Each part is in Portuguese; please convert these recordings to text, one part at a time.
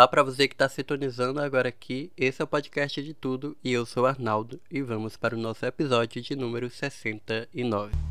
Olá para você que está sintonizando agora aqui. Esse é o podcast de tudo e eu sou Arnaldo e vamos para o nosso episódio de número 69.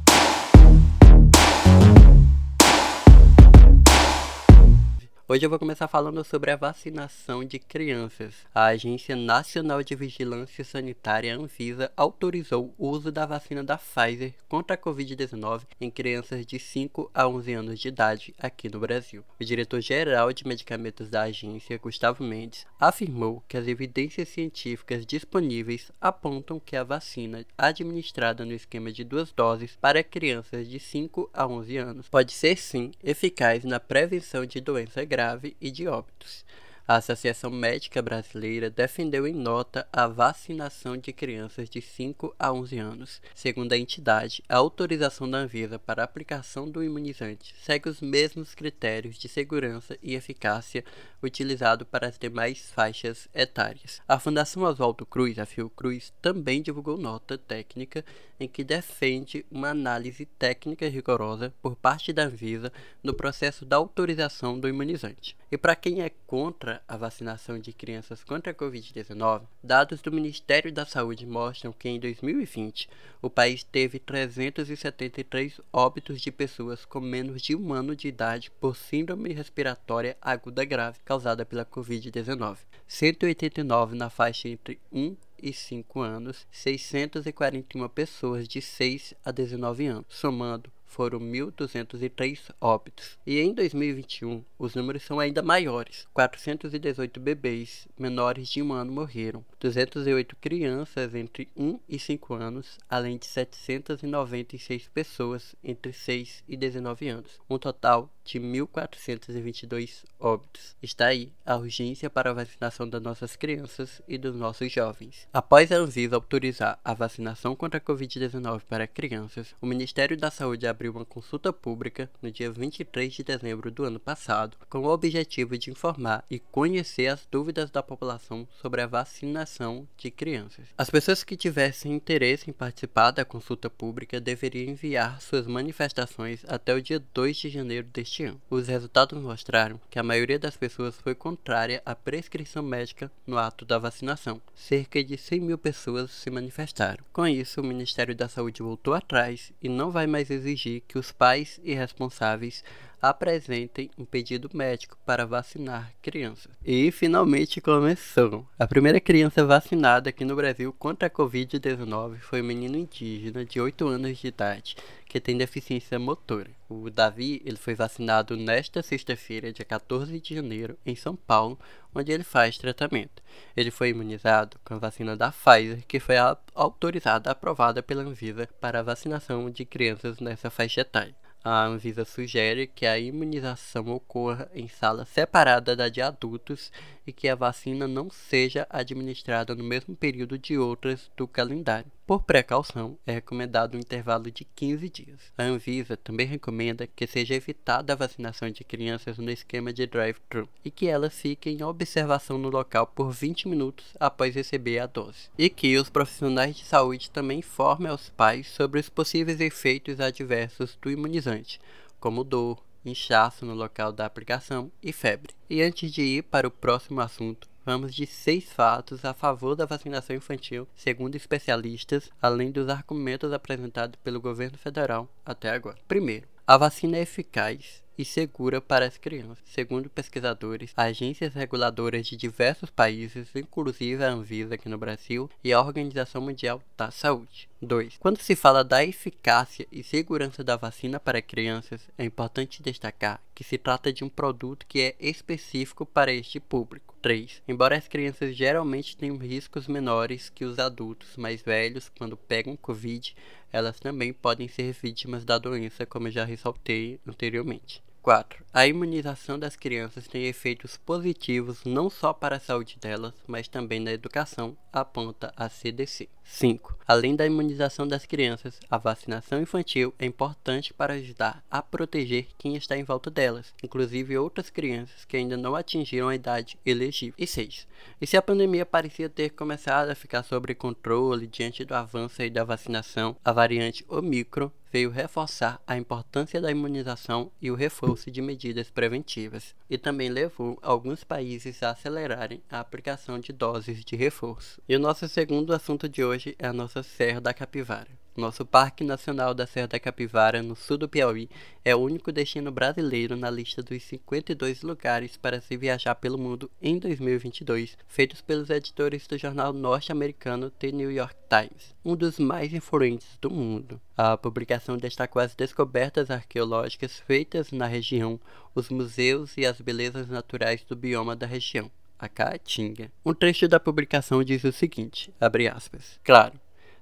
Hoje eu vou começar falando sobre a vacinação de crianças. A Agência Nacional de Vigilância Sanitária Anvisa autorizou o uso da vacina da Pfizer contra a Covid-19 em crianças de 5 a 11 anos de idade aqui no Brasil. O diretor-geral de medicamentos da agência, Gustavo Mendes, afirmou que as evidências científicas disponíveis apontam que a vacina administrada no esquema de duas doses para crianças de 5 a 11 anos pode ser sim eficaz na prevenção de doença grave grave e de óbitos. A Associação Médica Brasileira defendeu em nota a vacinação de crianças de 5 a 11 anos. Segundo a entidade, a autorização da Anvisa para a aplicação do imunizante segue os mesmos critérios de segurança e eficácia utilizado para as demais faixas etárias. A Fundação Oswaldo Cruz, a Fiocruz, também divulgou nota técnica em que defende uma análise técnica rigorosa por parte da Anvisa no processo da autorização do imunizante. E para quem é contra a vacinação de crianças contra a Covid-19, dados do Ministério da Saúde mostram que em 2020 o país teve 373 óbitos de pessoas com menos de um ano de idade por síndrome respiratória aguda grave causada pela Covid-19, 189 na faixa entre 1 e 5 anos, 641 pessoas de 6 a 19 anos, somando foram 1.203 óbitos. E em 2021, os números são ainda maiores. 418 bebês menores de um ano morreram, 208 crianças entre 1 e 5 anos, além de 796 pessoas entre 6 e 19 anos. Um total de 1.422 óbitos. Está aí a urgência para a vacinação das nossas crianças e dos nossos jovens. Após a Anvisa autorizar a vacinação contra a Covid-19 para crianças, o Ministério da Saúde abriu uma consulta pública no dia 23 de dezembro do ano passado, com o objetivo de informar e conhecer as dúvidas da população sobre a vacinação de crianças. As pessoas que tivessem interesse em participar da consulta pública deveriam enviar suas manifestações até o dia 2 de janeiro deste Os resultados mostraram que a maioria das pessoas foi contrária à prescrição médica no ato da vacinação. Cerca de 100 mil pessoas se manifestaram. Com isso, o Ministério da Saúde voltou atrás e não vai mais exigir que os pais e responsáveis apresentem um pedido médico para vacinar crianças. E finalmente começou. A primeira criança vacinada aqui no Brasil contra a Covid-19 foi um menino indígena de 8 anos de idade que tem deficiência motora. O Davi ele foi vacinado nesta sexta-feira, dia 14 de janeiro, em São Paulo, onde ele faz tratamento. Ele foi imunizado com a vacina da Pfizer, que foi autorizada aprovada pela Anvisa para a vacinação de crianças nessa faixa etária a Anvisa sugere que a imunização ocorra em sala separada da de adultos e que a vacina não seja administrada no mesmo período de outras do calendário. Por precaução, é recomendado um intervalo de 15 dias. A Anvisa também recomenda que seja evitada a vacinação de crianças no esquema de drive-thru e que elas fiquem em observação no local por 20 minutos após receber a dose. E que os profissionais de saúde também informem aos pais sobre os possíveis efeitos adversos do imunizante, como dor, inchaço no local da aplicação e febre. E antes de ir para o próximo assunto, vamos de seis fatos a favor da vacinação infantil, segundo especialistas, além dos argumentos apresentados pelo governo federal até agora. Primeiro, a vacina é eficaz e segura para as crianças. Segundo pesquisadores, agências reguladoras de diversos países, inclusive a Anvisa aqui no Brasil e a Organização Mundial da Saúde. 2. Quando se fala da eficácia e segurança da vacina para crianças, é importante destacar que se trata de um produto que é específico para este público. 3. Embora as crianças geralmente tenham riscos menores que os adultos mais velhos quando pegam Covid, elas também podem ser vítimas da doença, como já ressaltei anteriormente. 4. A imunização das crianças tem efeitos positivos não só para a saúde delas, mas também na educação, aponta a CDC. 5. Além da imunização das crianças, a vacinação infantil é importante para ajudar a proteger quem está em volta delas, inclusive outras crianças que ainda não atingiram a idade elegível. E 6. E se a pandemia parecia ter começado a ficar sob controle diante do avanço da vacinação, a variante Omicron veio reforçar a importância da imunização e o reforço de medidas preventivas, e também levou alguns países a acelerarem a aplicação de doses de reforço. E o nosso segundo assunto de hoje é a nossa Serra da Capivara. Nosso Parque Nacional da Serra da Capivara, no sul do Piauí, é o único destino brasileiro na lista dos 52 lugares para se viajar pelo mundo em 2022, feitos pelos editores do jornal norte-americano The New York Times, um dos mais influentes do mundo. A publicação destacou as descobertas arqueológicas feitas na região, os museus e as belezas naturais do bioma da região a Caatinga. Um trecho da publicação diz o seguinte, abre aspas, Claro,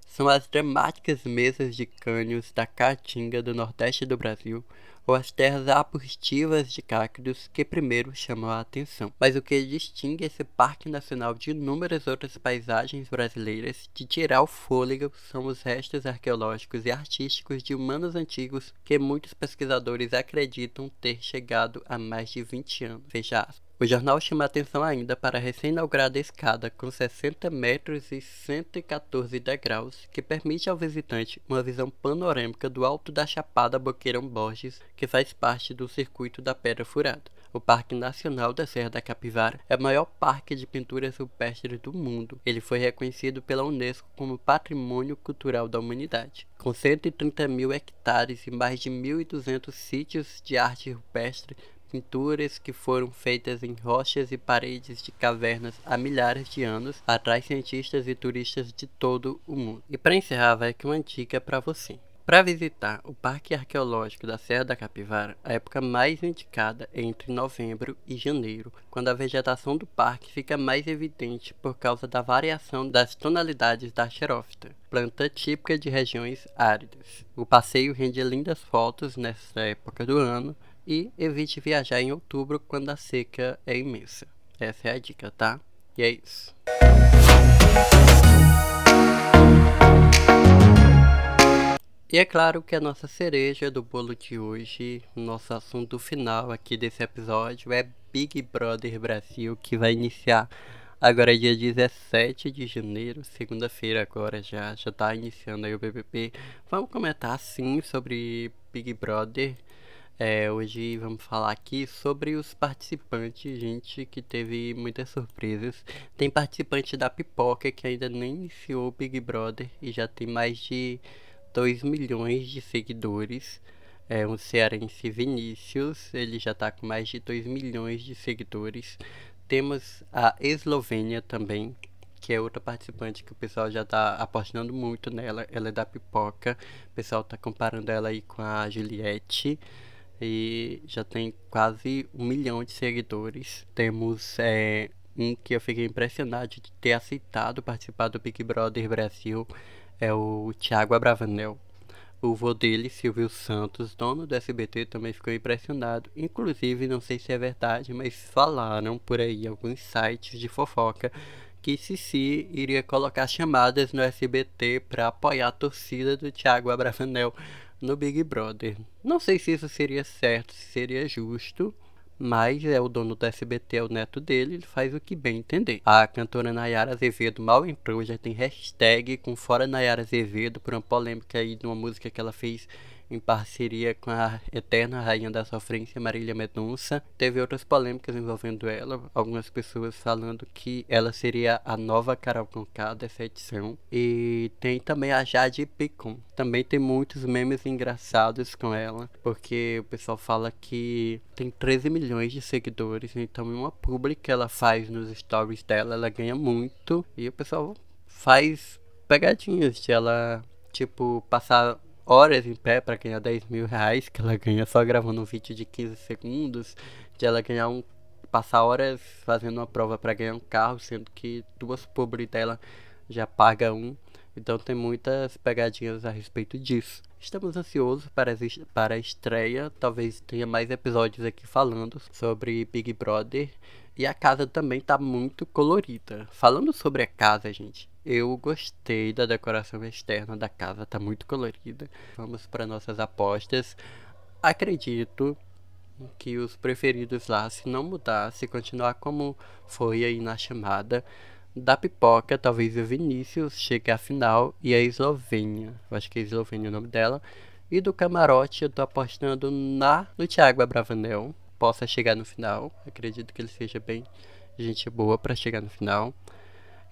são as dramáticas mesas de cânions da Caatinga do nordeste do Brasil ou as terras arbustivas de cactos que primeiro chamam a atenção. Mas o que distingue esse parque nacional de inúmeras outras paisagens brasileiras de tirar o fôlego são os restos arqueológicos e artísticos de humanos antigos que muitos pesquisadores acreditam ter chegado há mais de 20 anos. Fecha aspas. O jornal chama atenção ainda para a recém-inaugurada escada com 60 metros e 114 degraus, que permite ao visitante uma visão panorâmica do alto da Chapada Boqueirão Borges, que faz parte do circuito da Pedra Furada. O Parque Nacional da Serra da Capivara é o maior parque de pinturas rupestres do mundo. Ele foi reconhecido pela Unesco como Patrimônio Cultural da Humanidade. Com 130 mil hectares e mais de 1.200 sítios de arte rupestre, pinturas que foram feitas em rochas e paredes de cavernas há milhares de anos atrai cientistas e turistas de todo o mundo. E para encerrar, vai aqui uma dica para você. Para visitar o Parque Arqueológico da Serra da Capivara, a época mais indicada é entre novembro e janeiro, quando a vegetação do parque fica mais evidente por causa da variação das tonalidades da xerófita, planta típica de regiões áridas. O passeio rende lindas fotos nessa época do ano, e evite viajar em outubro quando a seca é imensa. Essa é a dica, tá? E é isso. E é claro que a nossa cereja do bolo de hoje, nosso assunto final aqui desse episódio é Big Brother Brasil, que vai iniciar agora dia 17 de janeiro, segunda-feira agora já, já tá iniciando aí o BBB. Vamos comentar sim sobre Big Brother é, hoje vamos falar aqui sobre os participantes, gente, que teve muitas surpresas. Tem participante da Pipoca que ainda nem iniciou o Big Brother e já tem mais de 2 milhões de seguidores. É um cearense Vinícius, ele já está com mais de 2 milhões de seguidores. Temos a Eslovênia também, que é outra participante que o pessoal já está apostando muito nela. Ela é da Pipoca, o pessoal está comparando ela aí com a Juliette e já tem quase um milhão de seguidores. Temos é, um que eu fiquei impressionado de ter aceitado participar do Big Brother Brasil, é o Thiago Abravanel. O vô dele, Silvio Santos, dono do SBT, também ficou impressionado. Inclusive, não sei se é verdade, mas falaram por aí alguns sites de fofoca que Cici iria colocar chamadas no SBT para apoiar a torcida do Thiago Abravanel no Big Brother. Não sei se isso seria certo, se seria justo, mas é o dono do SBT, é o neto dele, ele faz o que bem entender. A cantora Nayara Azevedo mal entrou, já tem hashtag com fora Nayara Azevedo por uma polêmica aí de uma música que ela fez em parceria com a eterna rainha da sofrência, Marília Mendonça. Teve outras polêmicas envolvendo ela, algumas pessoas falando que ela seria a nova Carol Conká dessa edição. E tem também a Jade Picon. Também tem muitos memes engraçados com ela, porque o pessoal fala que tem 13 milhões de seguidores, então uma publi que ela faz nos stories dela, ela ganha muito. E o pessoal faz pegadinhas de ela, tipo, passar horas em pé para ganhar 10 mil reais, que ela ganha só gravando um vídeo de 15 segundos, de ela ganhar um. passar horas fazendo uma prova para ganhar um carro, sendo que duas publi dela já paga um. Então tem muitas pegadinhas a respeito disso. Estamos ansiosos para, para a estreia. Talvez tenha mais episódios aqui falando sobre Big Brother. E a casa também tá muito colorida. Falando sobre a casa, gente, eu gostei da decoração externa da casa, tá muito colorida. Vamos para nossas apostas. Acredito que os preferidos lá, se não mudar, se continuar como foi aí na chamada, da pipoca, talvez o Vinícius chegue à final e a Eslovênia, eu acho que é Eslovênia o nome dela, E do camarote eu tô apostando na no Thiago Abravanel. Possa chegar no final. Acredito que ele seja bem gente boa para chegar no final.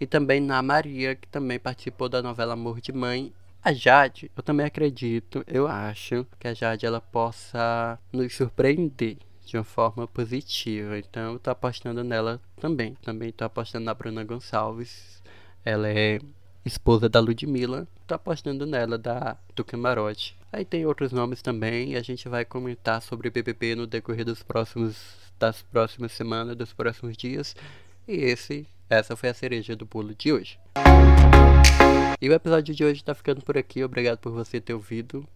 E também na Maria, que também participou da novela Amor de Mãe. A Jade, eu também acredito, eu acho que a Jade ela possa nos surpreender de uma forma positiva. Então eu tô apostando nela também. Também tô apostando na Bruna Gonçalves. Ela é esposa da Ludmilla. Tô apostando nela da do camarote. Aí tem outros nomes também e a gente vai comentar sobre BBB no decorrer dos próximos das próximas semanas, dos próximos dias. E esse essa foi a cereja do bolo de hoje. E o episódio de hoje tá ficando por aqui. Obrigado por você ter ouvido.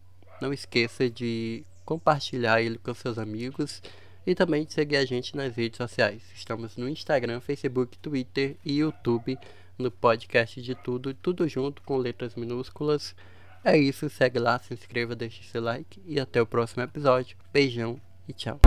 Não esqueça de compartilhar ele com seus amigos e também de seguir a gente nas redes sociais. Estamos no Instagram, Facebook, Twitter e YouTube, no podcast de tudo, tudo junto com letras minúsculas. É isso, segue lá, se inscreva, deixe seu like e até o próximo episódio. Beijão e tchau.